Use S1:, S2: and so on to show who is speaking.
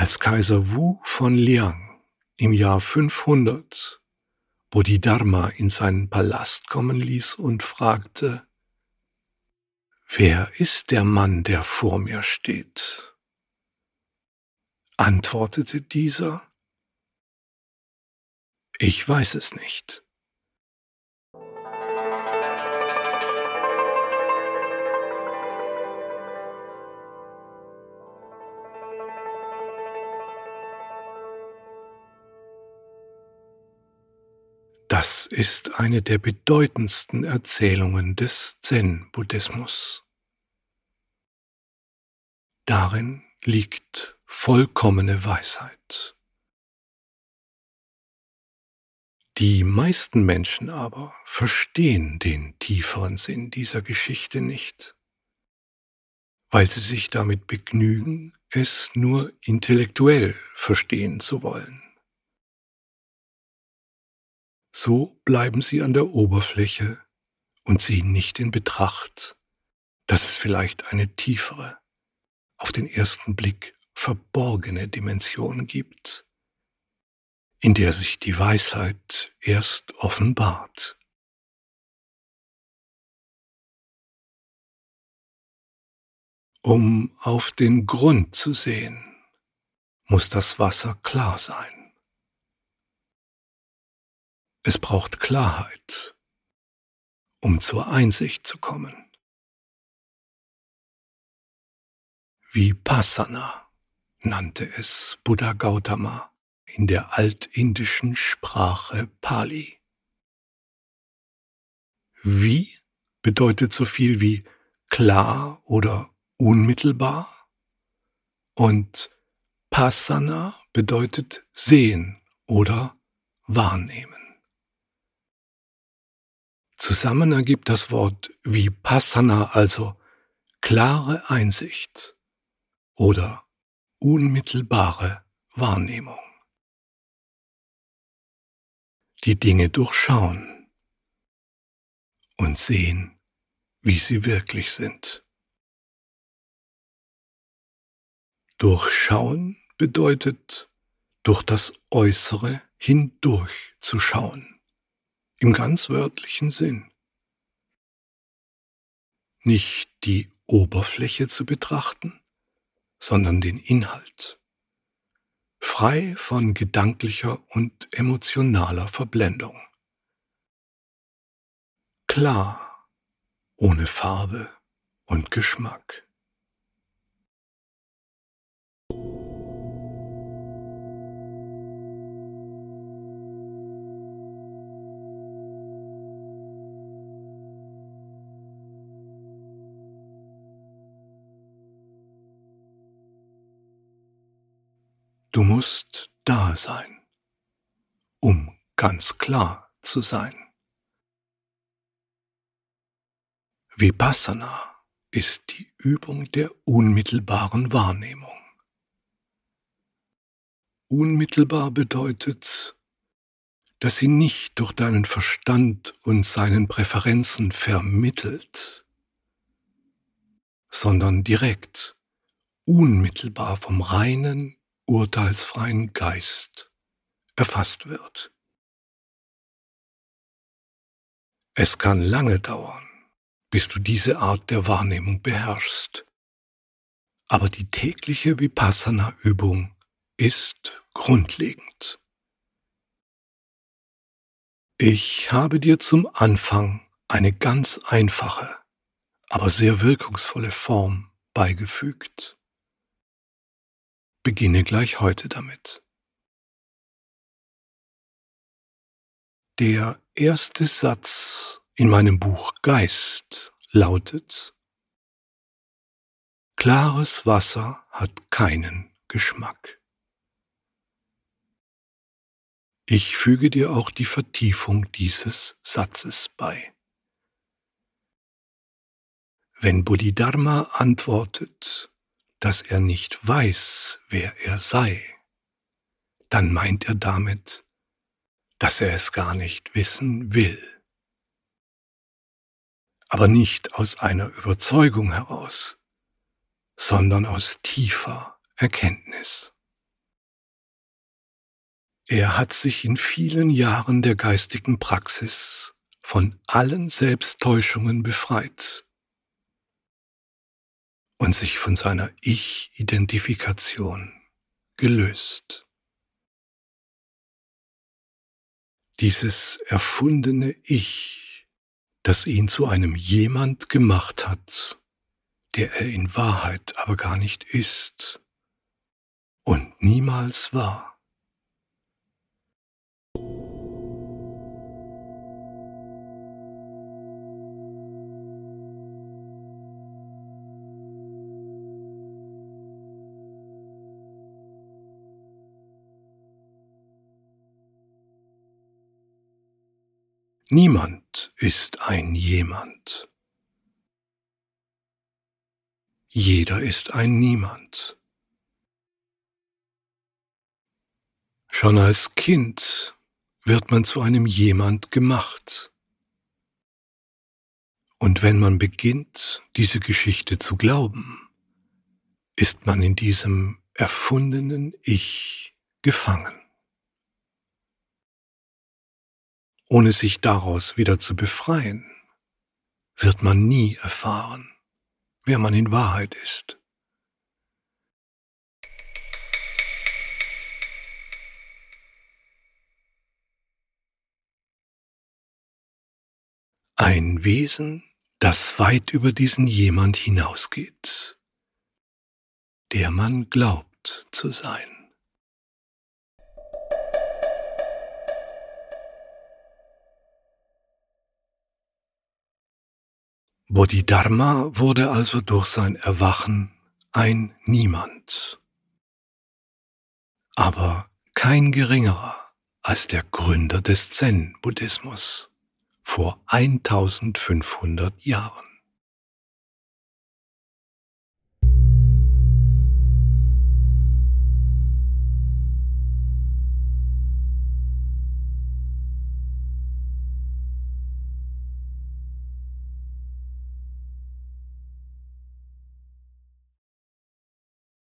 S1: Als Kaiser Wu von Liang im Jahr 500 Bodhidharma in seinen Palast kommen ließ und fragte, Wer ist der Mann, der vor mir steht? Antwortete dieser, Ich weiß es nicht. Das ist eine der bedeutendsten Erzählungen des Zen-Buddhismus. Darin liegt vollkommene Weisheit. Die meisten Menschen aber verstehen den tieferen Sinn dieser Geschichte nicht, weil sie sich damit begnügen, es nur intellektuell verstehen zu wollen. So bleiben sie an der Oberfläche und ziehen nicht in Betracht, dass es vielleicht eine tiefere, auf den ersten Blick verborgene Dimension gibt, in der sich die Weisheit erst offenbart. Um auf den Grund zu sehen, muss das Wasser klar sein. Es braucht Klarheit, um zur Einsicht zu kommen. Vipassana nannte es Buddha Gautama in der altindischen Sprache Pali. Wie bedeutet so viel wie klar oder unmittelbar und Passana bedeutet sehen oder wahrnehmen. Zusammen ergibt das Wort Vipassana also klare Einsicht oder unmittelbare Wahrnehmung. Die Dinge durchschauen und sehen, wie sie wirklich sind. Durchschauen bedeutet, durch das Äußere hindurch zu schauen im ganz wörtlichen Sinn. Nicht die Oberfläche zu betrachten, sondern den Inhalt, frei von gedanklicher und emotionaler Verblendung. Klar, ohne Farbe und Geschmack. Du musst da sein, um ganz klar zu sein. Vipassana ist die Übung der unmittelbaren Wahrnehmung. Unmittelbar bedeutet, dass sie nicht durch deinen Verstand und seinen Präferenzen vermittelt, sondern direkt, unmittelbar vom reinen urteilsfreien Geist erfasst wird. Es kann lange dauern, bis du diese Art der Wahrnehmung beherrschst, aber die tägliche Vipassana-Übung ist grundlegend. Ich habe dir zum Anfang eine ganz einfache, aber sehr wirkungsvolle Form beigefügt. Beginne gleich heute damit. Der erste Satz in meinem Buch Geist lautet Klares Wasser hat keinen Geschmack. Ich füge dir auch die Vertiefung dieses Satzes bei. Wenn Bodhidharma antwortet, dass er nicht weiß, wer er sei, dann meint er damit, dass er es gar nicht wissen will. Aber nicht aus einer Überzeugung heraus, sondern aus tiefer Erkenntnis. Er hat sich in vielen Jahren der geistigen Praxis von allen Selbsttäuschungen befreit und sich von seiner Ich-Identifikation gelöst. Dieses erfundene Ich, das ihn zu einem jemand gemacht hat, der er in Wahrheit aber gar nicht ist und niemals war. Niemand ist ein jemand. Jeder ist ein Niemand. Schon als Kind wird man zu einem jemand gemacht. Und wenn man beginnt, diese Geschichte zu glauben, ist man in diesem erfundenen Ich gefangen. Ohne sich daraus wieder zu befreien, wird man nie erfahren, wer man in Wahrheit ist. Ein Wesen, das weit über diesen jemand hinausgeht, der man glaubt zu sein. Bodhidharma wurde also durch sein Erwachen ein Niemand, aber kein geringerer als der Gründer des Zen-Buddhismus vor 1500 Jahren.